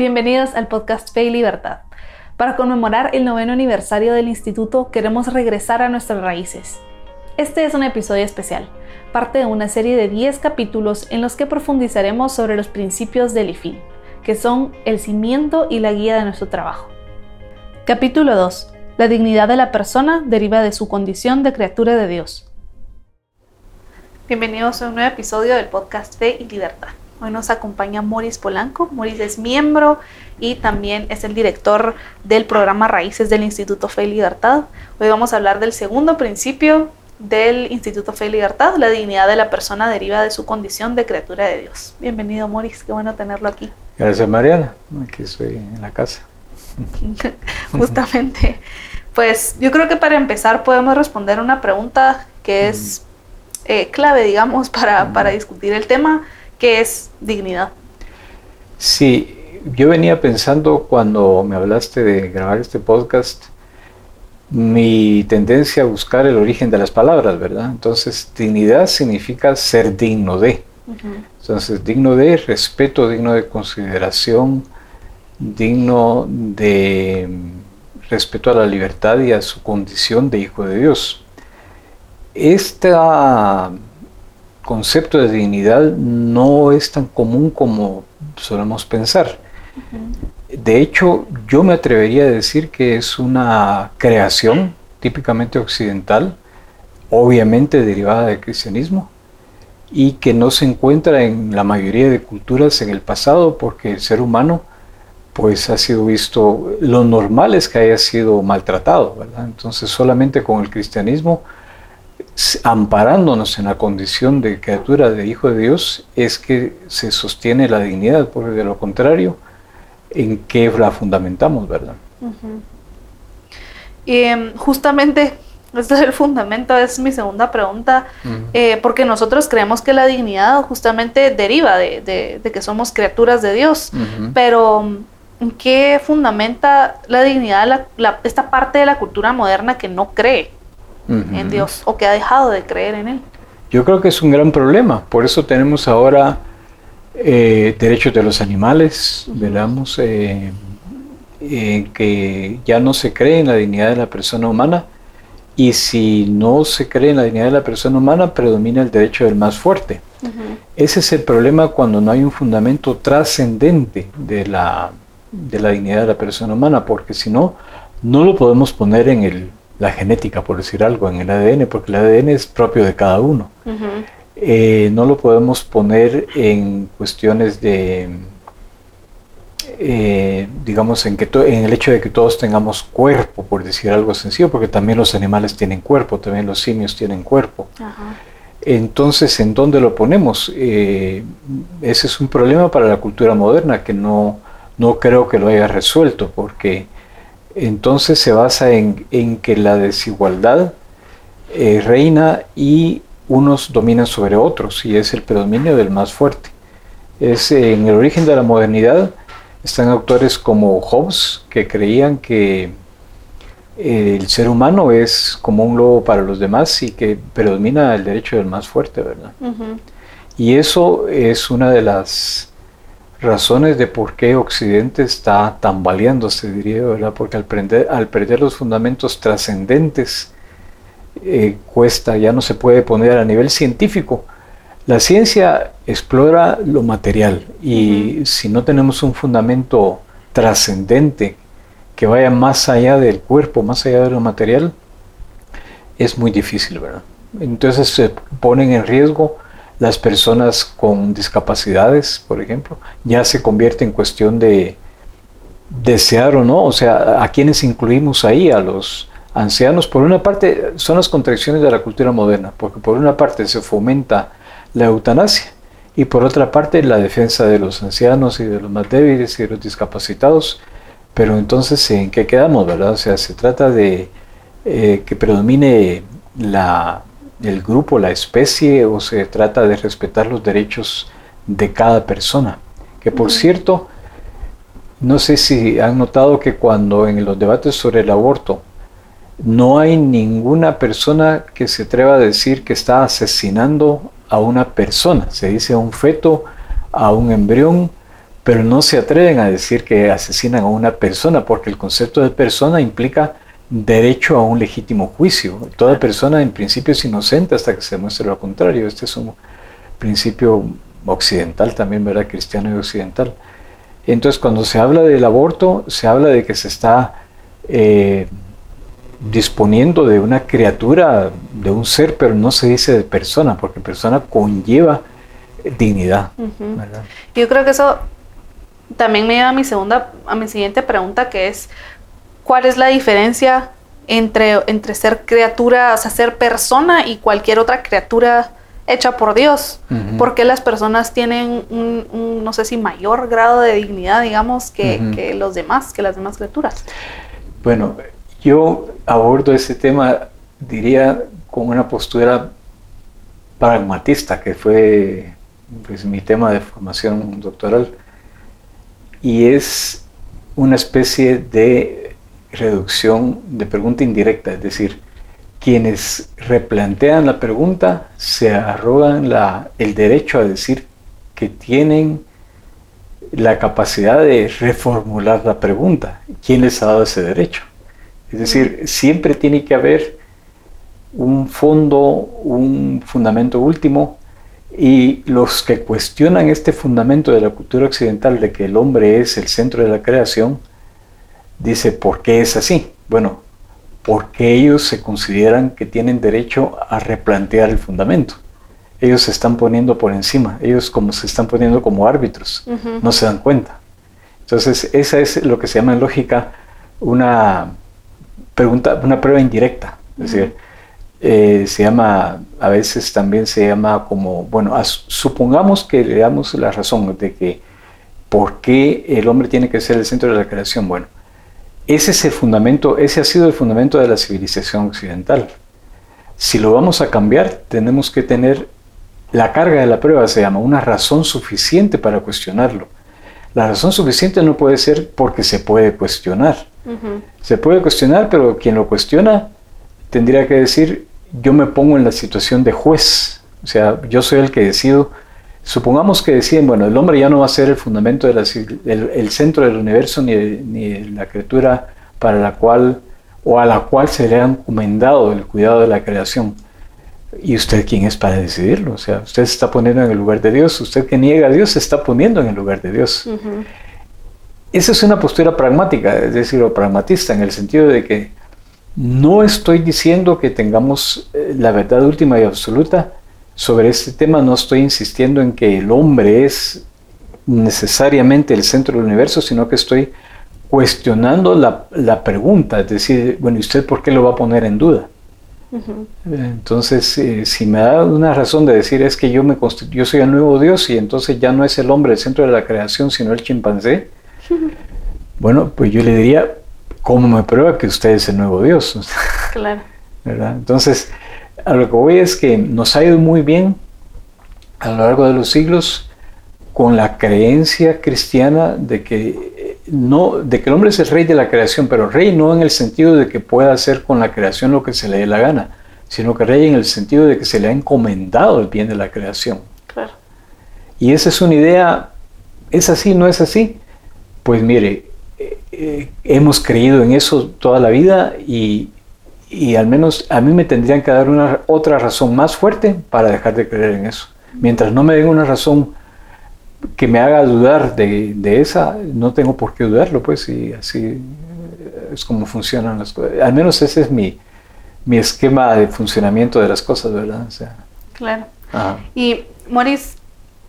Bienvenidos al podcast Fe y Libertad. Para conmemorar el noveno aniversario del instituto queremos regresar a nuestras raíces. Este es un episodio especial, parte de una serie de 10 capítulos en los que profundizaremos sobre los principios del IFIL, que son el cimiento y la guía de nuestro trabajo. Capítulo 2. La dignidad de la persona deriva de su condición de criatura de Dios. Bienvenidos a un nuevo episodio del podcast Fe y Libertad. Hoy nos acompaña Moris Polanco. Moris es miembro y también es el director del programa Raíces del Instituto Fe y Libertad. Hoy vamos a hablar del segundo principio del Instituto Fe y Libertad. La dignidad de la persona deriva de su condición de criatura de Dios. Bienvenido, Moris. Qué bueno tenerlo aquí. Gracias, Mariana. Aquí estoy en la casa. Justamente. Pues yo creo que para empezar podemos responder una pregunta que es eh, clave, digamos, para, para discutir el tema ¿Qué es dignidad? Sí, yo venía pensando cuando me hablaste de grabar este podcast, mi tendencia a buscar el origen de las palabras, ¿verdad? Entonces, dignidad significa ser digno de. Entonces, digno de respeto, digno de consideración, digno de respeto a la libertad y a su condición de hijo de Dios. Esta concepto de dignidad no es tan común como solemos pensar. De hecho, yo me atrevería a decir que es una creación típicamente occidental, obviamente derivada del cristianismo, y que no se encuentra en la mayoría de culturas en el pasado porque el ser humano pues ha sido visto, lo normal es que haya sido maltratado, Entonces solamente con el cristianismo amparándonos en la condición de criatura de hijo de Dios, es que se sostiene la dignidad, porque de lo contrario, ¿en qué la fundamentamos, verdad? Y em, justamente, este es el fundamento, es mi segunda pregunta, eh, porque nosotros creemos que la dignidad justamente deriva de, que somos criaturas de Dios, pero ¿en qué fundamenta la dignidad esta parte de la cultura moderna que no cree? En Dios o que ha dejado de creer en Él. Yo creo que es un gran problema, por eso tenemos ahora eh, derechos de los animales, veamos, eh, que ya no se cree en la dignidad de la persona humana. Y si no se cree en la dignidad de la persona humana, predomina el derecho del más fuerte. Ese es el problema cuando no hay un fundamento trascendente de la, de la dignidad de la persona humana, porque si no, no lo podemos poner en el la genética, por decir algo, en el ADN, porque el ADN es propio de cada uno. Eh, no lo podemos poner en cuestiones de, eh, digamos, en, que en el hecho de que todos tengamos cuerpo, por decir algo sencillo, porque también los animales tienen cuerpo, también los simios tienen cuerpo. Entonces, ¿en dónde lo ponemos? Eh, ese es un problema para la cultura moderna que no, no creo que lo haya resuelto, porque entonces se basa en, que la desigualdad eh, reina y unos dominan sobre otros y es el predominio del más fuerte. Es en el origen de la modernidad están autores como Hobbes que creían que eh, el ser humano es como un lobo para los demás y que predomina el derecho del más fuerte, ¿verdad? Y eso es una de las razones de por qué Occidente está tambaleándose, diría, ¿verdad? Porque al, al perder los fundamentos trascendentes, eh, cuesta, ya no se puede poner a nivel científico. La ciencia explora lo material y si no tenemos un fundamento trascendente que vaya más allá del cuerpo, más allá de lo material, es muy difícil, ¿verdad? Entonces se ponen en riesgo las personas con discapacidades, por ejemplo, ya se convierte en cuestión de desear o no, o sea, a quienes incluimos ahí, a los ancianos, por una parte son las contradicciones de la cultura moderna, porque por una parte se fomenta la eutanasia y por otra parte la defensa de los ancianos y de los más débiles y de los discapacitados, pero entonces ¿en qué quedamos, verdad? O sea, se trata de eh, que predomine la el grupo, la especie, o se trata de respetar los derechos de cada persona. Que por cierto, no sé si han notado que cuando en los debates sobre el aborto no hay ninguna persona que se atreva a decir que está asesinando a una persona. Se dice a un feto, a un embrión, pero no se atreven a decir que asesinan a una persona, porque el concepto de persona implica derecho a un legítimo juicio. Toda persona en principio es inocente hasta que se demuestre lo contrario. Este es un principio occidental también, ¿verdad? Cristiano y occidental. Entonces, cuando se habla del aborto, se habla de que se está eh, disponiendo de una criatura, de un ser, pero no se dice de persona, porque persona conlleva dignidad. Yo creo que eso también me lleva a mi segunda, a mi siguiente pregunta, que es ¿cuál es la diferencia entre, entre ser criatura, o sea, ser persona y cualquier otra criatura hecha por Dios? Porque las personas tienen un, no sé si mayor grado de dignidad, digamos, que, que los demás, que las demás criaturas. Bueno, yo abordo ese tema, diría, con una postura pragmatista, que fue pues, mi tema de formación doctoral, y es una especie de reducción de pregunta indirecta, es decir, quienes replantean la pregunta se arrogan la, el derecho a decir que tienen la capacidad de reformular la pregunta. ¿Quién les ha dado ese derecho? Es decir, siempre tiene que haber un fondo, un fundamento último, y los que cuestionan este fundamento de la cultura occidental de que el hombre es el centro de la creación, dice, ¿por qué es así? Bueno, porque ellos se consideran que tienen derecho a replantear el fundamento. Ellos se están poniendo por encima, ellos como se están poniendo como árbitros, no se dan cuenta. Entonces, esa es lo que se llama en lógica una pregunta, una prueba indirecta. Es decir, eh, se llama, a veces también se llama como, bueno, supongamos que le damos la razón de que por qué el hombre tiene que ser el centro de la creación. Bueno, ese es el fundamento, ese ha sido el fundamento de la civilización occidental. Si lo vamos a cambiar, tenemos que tener la carga de la prueba, se llama, una razón suficiente para cuestionarlo. La razón suficiente no puede ser porque se puede cuestionar. Se puede cuestionar, pero quien lo cuestiona tendría que decir, yo me pongo en la situación de juez, o sea, yo soy el que decido. Supongamos que deciden, bueno, el hombre ya no va a ser el fundamento, de el, centro del universo ni, ni la criatura para la cual o a la cual se le ha encomendado el cuidado de la creación. ¿Y usted quién es para decidirlo? O sea, usted se está poniendo en el lugar de Dios, usted que niega a Dios se está poniendo en el lugar de Dios. Esa es una postura pragmática, es decir, o pragmatista, en el sentido de que no estoy diciendo que tengamos eh, la verdad última y absoluta sobre este tema, no estoy insistiendo en que el hombre es necesariamente el centro del universo, sino que estoy cuestionando la, pregunta, es decir, bueno, ¿y usted por qué lo va a poner en duda? Entonces, eh, si me da una razón de decir es que yo, me yo soy el nuevo Dios y entonces ya no es el hombre el centro de la creación, sino el chimpancé, bueno, pues yo le diría, ¿cómo me prueba que usted es el nuevo Dios? Claro. ¿verdad? Entonces, a lo que voy es que nos ha ido muy bien a lo largo de los siglos con la creencia cristiana de que eh, no de que el hombre es el rey de la creación, pero rey no en el sentido de que pueda hacer con la creación lo que se le dé la gana, sino que rey en el sentido de que se le ha encomendado el bien de la creación. Claro. Y esa es una idea, ¿es así? ¿No es así? Pues mire, eh, hemos creído en eso toda la vida y, al menos a mí me tendrían que dar una otra razón más fuerte para dejar de creer en eso. Mientras no me den una razón que me haga dudar de, esa, no tengo por qué dudarlo, pues, y así es como funcionan las cosas. Al menos ese es mi, mi esquema de funcionamiento de las cosas, ¿verdad? claro. Y, Maurice,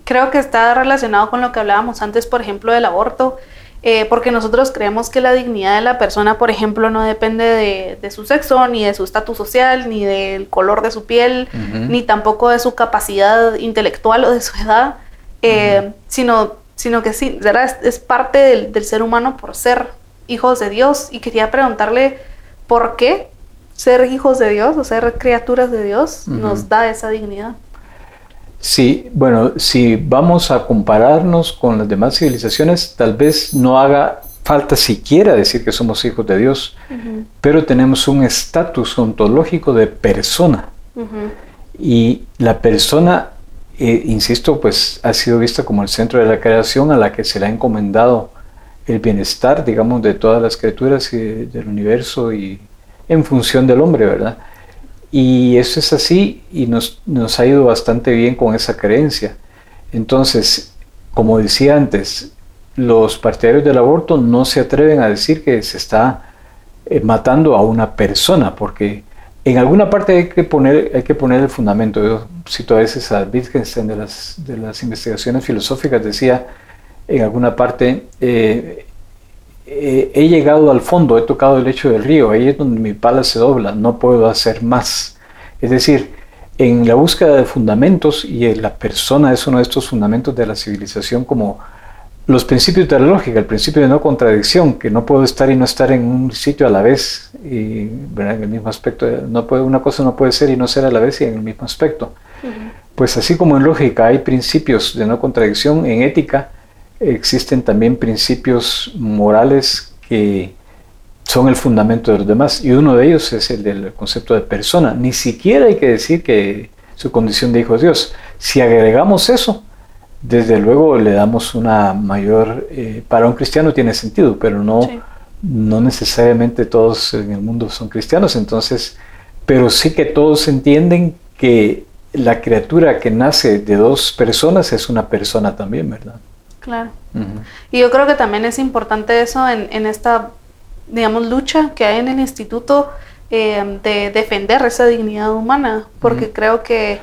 creo que está relacionado con lo que hablábamos antes, por ejemplo, del aborto. Eh, porque nosotros creemos que la dignidad de la persona, por ejemplo, no depende de, su sexo, ni de su estatus social, ni del color de su piel, ni tampoco de su capacidad intelectual o de su edad, eh, sino, sino que sí, es, parte del, ser humano por ser hijos de Dios. Y quería preguntarle por qué ser hijos de Dios o ser criaturas de Dios nos da esa dignidad. Sí, bueno, si vamos a compararnos con las demás civilizaciones, tal vez no haga falta siquiera decir que somos hijos de Dios, pero tenemos un estatus ontológico de persona. Y la persona eh, insisto, pues ha sido vista como el centro de la creación a la que se le ha encomendado el bienestar, digamos, de todas las criaturas y del universo y en función del hombre, ¿verdad? Y eso es así y nos, nos ha ido bastante bien con esa creencia. Entonces, como decía antes, los partidarios del aborto no se atreven a decir que se está eh, matando a una persona, porque en alguna parte hay que poner, hay que poner el fundamento. Yo cito a veces a Wittgenstein de las, de las investigaciones filosóficas, decía en alguna parte, eh, eh, he llegado al fondo, he tocado el lecho del río, ahí es donde mi pala se dobla, no puedo hacer más. Es decir, en la búsqueda de fundamentos, y la persona es uno de estos fundamentos de la civilización como los principios de la lógica, el principio de no contradicción, que no puedo estar y no estar en un sitio a la vez, y en el mismo aspecto, no puede, una cosa no puede ser y no ser a la vez y en el mismo aspecto. Pues así como en lógica hay principios de no contradicción, en ética existen también principios morales que son el fundamento de los demás, y uno de ellos es el del concepto de persona. Ni siquiera hay que decir que su condición de hijo de Dios. Si agregamos eso, desde luego le damos una mayor, eh, para un cristiano tiene sentido, pero no, no necesariamente todos en el mundo son cristianos, entonces, pero sí que todos entienden que la criatura que nace de dos personas es una persona también, ¿verdad? Claro. Y yo creo que también es importante eso en, en, esta, digamos, lucha que hay en el instituto eh, de defender esa dignidad humana, porque creo que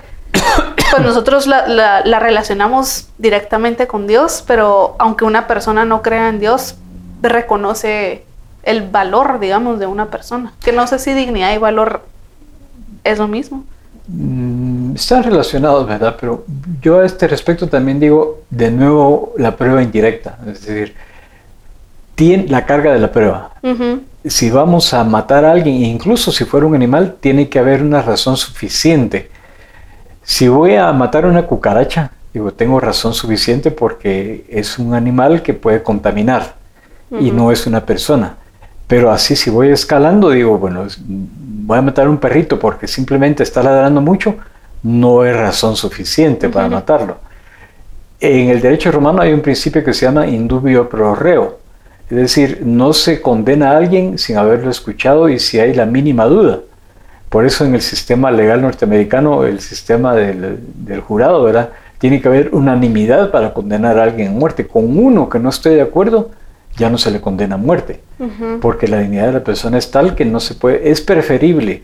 pues nosotros la, relacionamos directamente con Dios, pero aunque una persona no crea en Dios, reconoce el valor, digamos, de una persona. Que no sé si dignidad y valor es lo mismo. Mm, están relacionados, ¿verdad? Pero yo a este respecto también digo, de nuevo, la prueba indirecta. Es decir, tiene la carga de la prueba. Si vamos a matar a alguien, incluso si fuera un animal, tiene que haber una razón suficiente si voy a matar una cucaracha, digo, tengo razón suficiente porque es un animal que puede contaminar y no es una persona. Pero así si voy escalando, digo, bueno, voy a matar un perrito porque simplemente está ladrando mucho, no es razón suficiente para matarlo. En el derecho romano hay un principio que se llama indubio pro reo, es decir, no se condena a alguien sin haberlo escuchado y si hay la mínima duda. Por eso en el sistema legal norteamericano, el sistema del, jurado, ¿verdad? Tiene que haber unanimidad para condenar a alguien a muerte. Con uno que no esté de acuerdo, ya no se le condena a muerte. Porque la dignidad de la persona es tal que no se puede. Es preferible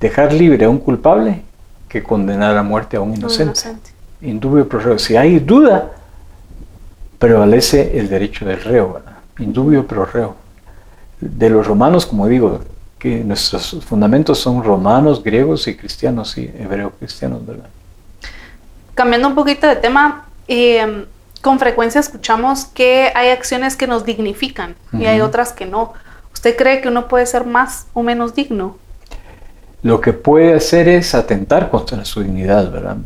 dejar libre a un culpable que condenar a muerte a un inocente. Indubio pro reo. Si hay duda, prevalece el derecho del reo, ¿verdad? Indubio pro reo. De los romanos, como digo, que nuestros fundamentos son romanos, griegos y cristianos, y hebreo-cristianos, ¿verdad? Cambiando un poquito de tema, em, con frecuencia escuchamos que hay acciones que nos dignifican y hay otras que no. ¿Usted cree que uno puede ser más o menos digno? Lo que puede hacer es atentar contra su dignidad, ¿verdad?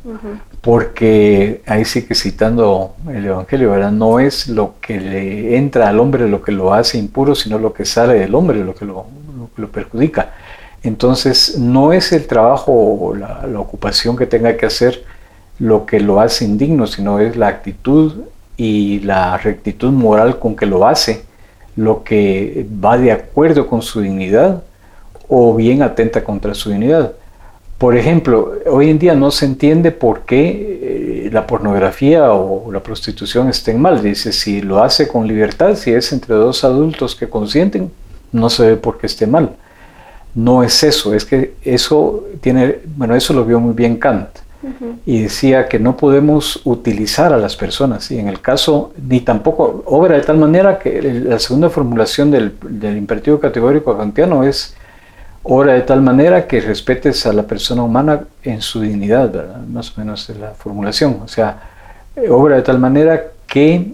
Porque ahí sí que citando el Evangelio, ¿verdad? No es lo que le entra al hombre lo que lo hace impuro, sino lo que sale del hombre lo que lo, lo perjudica. Entonces, no es el trabajo o la, ocupación que tenga que hacer lo que lo hace indigno, sino es la actitud y la rectitud moral con que lo hace, lo que va de acuerdo con su dignidad o bien atenta contra su dignidad. Por ejemplo, hoy en día no se entiende por qué eh, la pornografía o la prostitución estén mal. Dice, si lo hace con libertad, si es entre dos adultos que consienten, no se ve por qué esté mal. No es eso, es que eso tiene, bueno, eso lo vio muy bien Kant. Y decía que no podemos utilizar a las personas, y en el caso, ni tampoco obra de tal manera que la segunda formulación del, imperativo categórico kantiano es obra de tal manera que respetes a la persona humana en su dignidad, ¿verdad? más o menos es la formulación. O sea, obra de tal manera que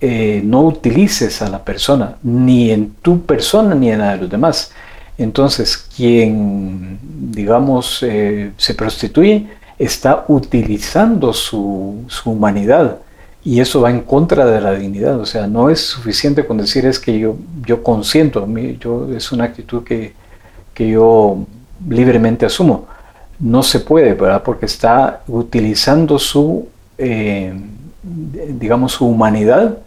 eh, no utilices a la persona, ni en tu persona ni en la de los demás. Entonces, quien, digamos, eh, se prostituye, está utilizando su, humanidad y eso va en contra de la dignidad. O sea, no es suficiente con decir es que yo, yo consiento, yo, es una actitud que, que yo libremente asumo. no se puede, ¿verdad? Porque está utilizando su, eh, digamos, su humanidad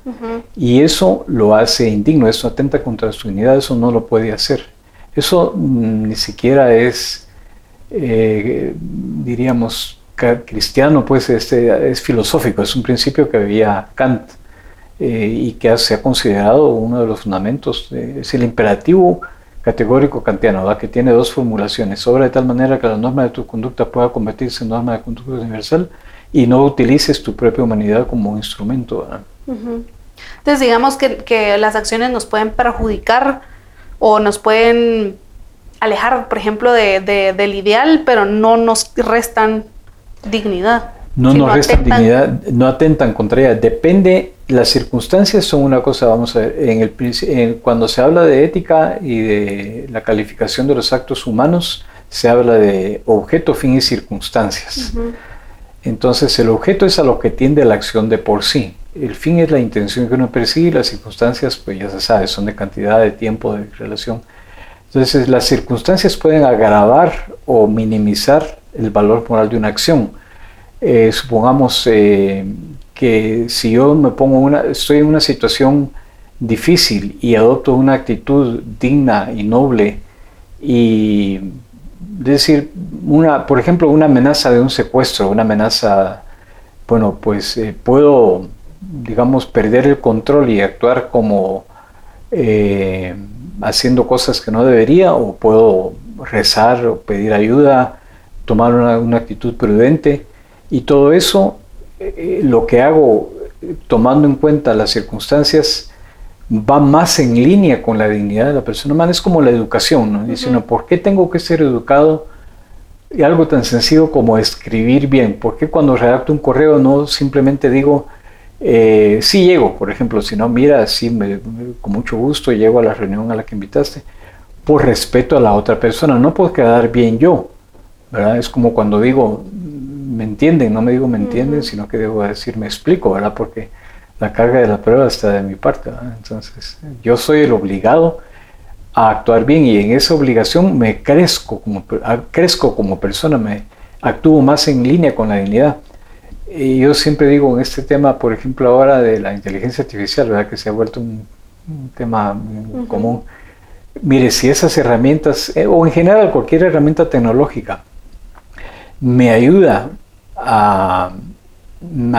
y eso lo hace indigno, eso atenta contra su dignidad, eso no lo puede hacer. Eso mm, ni siquiera es, eh, diríamos, cristiano, pues este, es filosófico, es un principio que había Kant eh, y que se ha considerado uno de los fundamentos, es el imperativo categórico kantiano, que tiene dos formulaciones, obra de tal manera que la norma de tu conducta pueda convertirse en norma de conducta universal y no utilices tu propia humanidad como instrumento. Entonces digamos que, que, las acciones nos pueden perjudicar o nos pueden alejar, por ejemplo, de, del ideal, pero no nos restan dignidad. No nos restan dignidad, no atentan contra ella. Depende, las circunstancias son una cosa, vamos a ver, en el, cuando se habla de ética y de la calificación de los actos humanos, se habla de objeto, fin y circunstancias. Entonces el objeto es a lo que tiende la acción de por sí. El fin es la intención que uno persigue y las circunstancias, pues ya se sabe, son de cantidad, de tiempo, de relación. Entonces las circunstancias pueden agravar o minimizar el valor moral de una acción. Eh, supongamos eh, que si yo me pongo una, estoy en una situación difícil y adopto una actitud digna y noble y decir una por ejemplo una amenaza de un secuestro una amenaza bueno pues eh, puedo digamos perder el control y actuar como haciendo cosas que no debería o puedo rezar o pedir ayuda tomar una actitud prudente y todo eso, eh, lo que hago tomando en cuenta las circunstancias, va más en línea con la dignidad de la persona humana. Es como la educación, ¿no? Dice ¿por qué tengo que ser educado? Y algo tan sencillo como escribir bien. ¿Por qué cuando redacto un correo no simplemente digo, eh, sí llego, por ejemplo, si no, mira, sí, me, con mucho gusto llego a la reunión a la que invitaste, por respeto a la otra persona, no puedo quedar bien yo, ¿verdad? Es como cuando digo, me entienden, no me digo me entienden, sino que debo decir me explico, ¿verdad? Porque la carga de la prueba está de mi parte, Entonces, yo soy el obligado a actuar bien y en esa obligación me crezco como, crezco como persona, me actúo más en línea con la dignidad. Y yo siempre digo en este tema, por ejemplo, ahora de la inteligencia artificial, ¿verdad? Que se ha vuelto un, tema común. Mire, si esas herramientas, eh, o en general cualquier herramienta tecnológica, me ayuda a,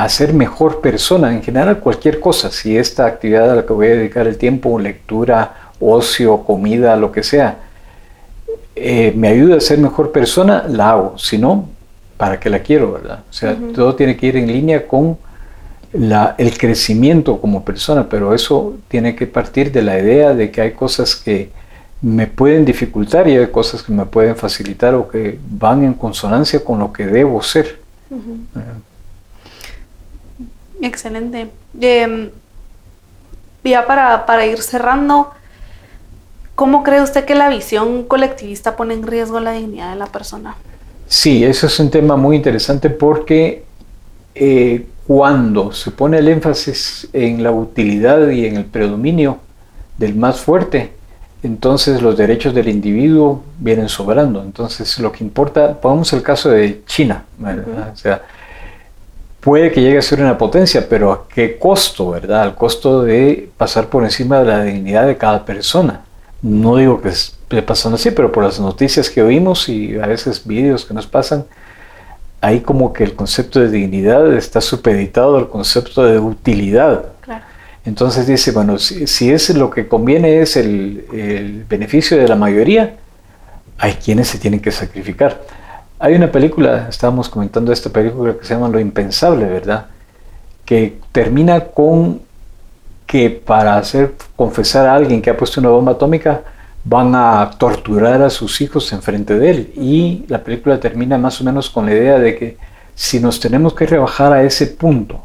ser mejor persona, en general cualquier cosa, si esta actividad a la que voy a dedicar el tiempo, lectura, ocio, comida, lo que sea, eh, me ayuda a ser mejor persona, la hago, si no, ¿para qué la quiero, verdad? O sea, todo tiene que ir en línea con la, el crecimiento como persona, pero eso tiene que partir de la idea de que hay cosas que me pueden dificultar y hay cosas que me pueden facilitar o que van en consonancia con lo que debo ser. Excelente. Em, ya para, para, ir cerrando, ¿cómo cree usted que la visión colectivista pone en riesgo la dignidad de la persona? Sí, eso es un tema muy interesante porque eh, cuando se pone el énfasis en la utilidad y en el predominio del más fuerte, entonces los derechos del individuo vienen sobrando. Entonces lo que importa, pongamos el caso de China, o sea, puede que llegue a ser una potencia, pero ¿a qué costo, verdad? Al costo de pasar por encima de la dignidad de cada persona. No digo que esté pasando así, pero por las noticias que oímos y a veces vídeos que nos pasan, ahí como que el concepto de dignidad está supeditado al concepto de utilidad. Claro. Entonces dice, bueno, si, es lo que conviene es el, beneficio de la mayoría, hay quienes se tienen que sacrificar. Hay una película, estábamos comentando esta película que se llama Lo Impensable, ¿verdad? Que termina con que para hacer confesar a alguien que ha puesto una bomba atómica, van a torturar a sus hijos enfrente de él. Y la película termina más o menos con la idea de que si nos tenemos que rebajar a ese punto,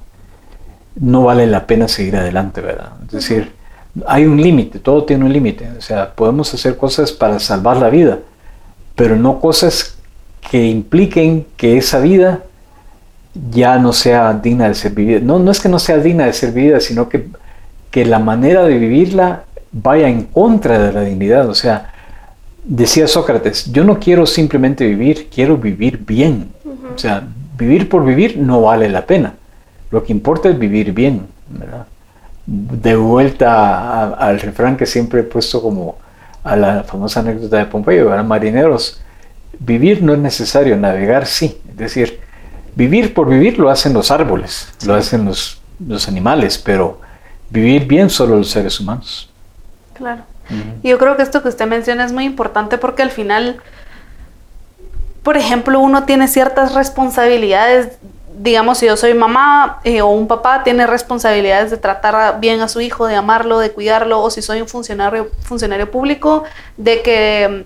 no vale la pena seguir adelante, ¿verdad? Es decir, hay un límite, todo tiene un límite. O sea, podemos hacer cosas para salvar la vida, pero no cosas que impliquen que esa vida ya no sea digna de ser vivida. No, no es que no sea digna de ser vivida, sino que, que la manera de vivirla vaya en contra de la dignidad. O sea, decía Sócrates, yo no quiero simplemente vivir, quiero vivir bien. O sea, vivir por vivir no vale la pena. Lo que importa es vivir bien. De vuelta al refrán que siempre he puesto como a la famosa anécdota de Pompeyo, eran marineros. Vivir no es necesario, navegar sí. Es decir, vivir por vivir lo hacen los árboles, lo hacen los, los animales, pero vivir bien solo los seres humanos. Claro. Y yo creo que esto que usted menciona es muy importante porque al final, por ejemplo, uno tiene ciertas responsabilidades. Digamos, si yo soy mamá eh, o un papá, tiene responsabilidades de tratar bien a su hijo, de amarlo, de cuidarlo, o si soy un funcionario, funcionario público, de que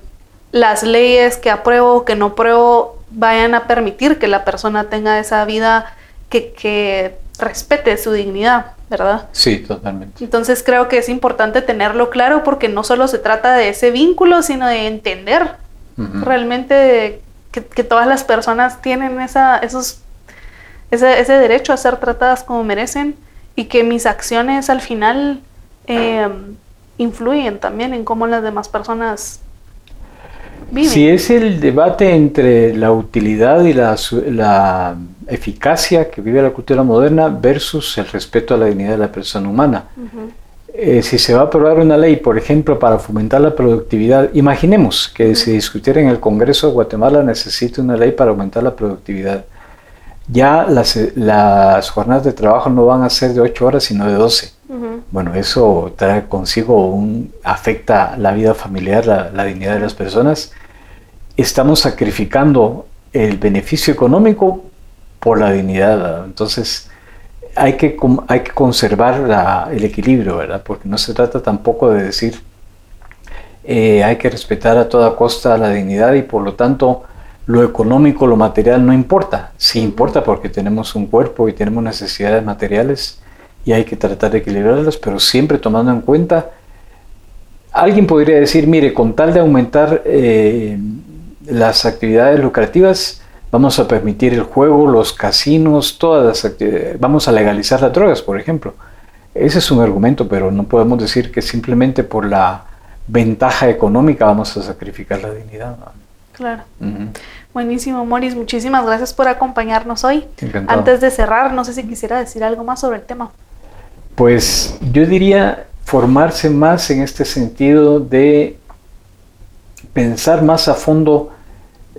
las leyes que apruebo o que no apruebo vayan a permitir que la persona tenga esa vida que, que respete su dignidad, ¿verdad? Sí, totalmente. Entonces creo que es importante tenerlo claro porque no solo se trata de ese vínculo, sino de entender realmente que, todas las personas tienen esa, esos, ese, derecho a ser tratadas como merecen y que mis acciones al final em, influyen también en cómo las demás personas si es el debate entre la utilidad y la, eficacia que vive la cultura moderna versus el respeto a la dignidad de la persona humana. Eh, si se va a aprobar una ley, por ejemplo, para fomentar la productividad, imaginemos que se discutiera en el Congreso de Guatemala necesita una ley para aumentar la productividad. Ya las, las jornadas de trabajo no van a ser de 8 horas, sino de 12. Bueno, eso trae consigo un, afecta la vida familiar, la, dignidad de las personas. Estamos sacrificando el beneficio económico por la dignidad. Entonces, hay que, hay que conservar el equilibrio, ¿verdad? Porque no se trata tampoco de decir eh, hay que respetar a toda costa la dignidad y por lo tanto lo económico, lo material no importa. Sí importa porque tenemos un cuerpo y tenemos necesidades materiales y hay que tratar de equilibrarlas, pero siempre tomando en cuenta, alguien podría decir, mire, con tal de aumentar eh, las actividades lucrativas, vamos a permitir el juego, los casinos, todas las actividades, vamos a legalizar las drogas, por ejemplo. Ese es un argumento, pero no podemos decir que simplemente por la ventaja económica vamos a sacrificar la dignidad. Claro. Buenísimo, Moris. Muchísimas gracias por acompañarnos hoy. Antes de cerrar, no sé si quisiera decir algo más sobre el tema. Pues yo diría formarse más en este sentido de pensar más a fondo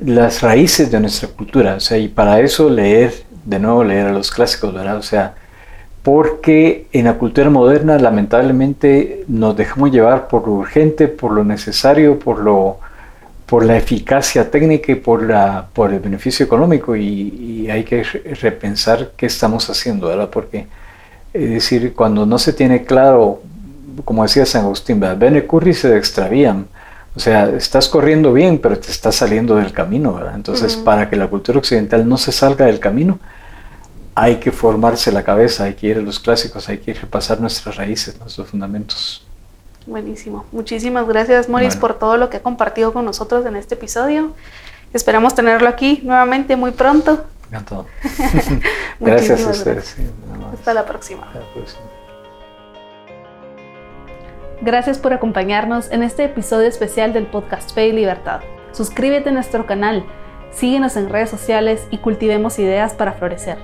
las raíces de nuestra cultura, o sea, y para eso leer, de nuevo leer a los clásicos, ¿verdad? O sea, porque en la cultura moderna lamentablemente nos dejamos llevar por lo urgente, por lo necesario, por lo por la eficacia técnica y por, la, por el beneficio económico y, y hay que repensar qué estamos haciendo, ¿verdad? Porque es decir, cuando no se tiene claro, como decía San Agustín, bene curri se extravían. O sea, estás corriendo bien, pero te estás saliendo del camino, ¿verdad? Entonces, para que la cultura occidental no se salga del camino, hay que formarse la cabeza, hay que ir a los clásicos, hay que repasar nuestras raíces, nuestros fundamentos. Buenísimo. Muchísimas gracias, Moris, por todo lo que ha compartido con nosotros en este episodio. Esperamos tenerlo aquí nuevamente muy pronto. Gracias a ustedes. Hasta la próxima. Gracias por acompañarnos en este episodio especial del podcast Fe y Libertad. Suscríbete a nuestro canal, síguenos en redes sociales y cultivemos ideas para florecer.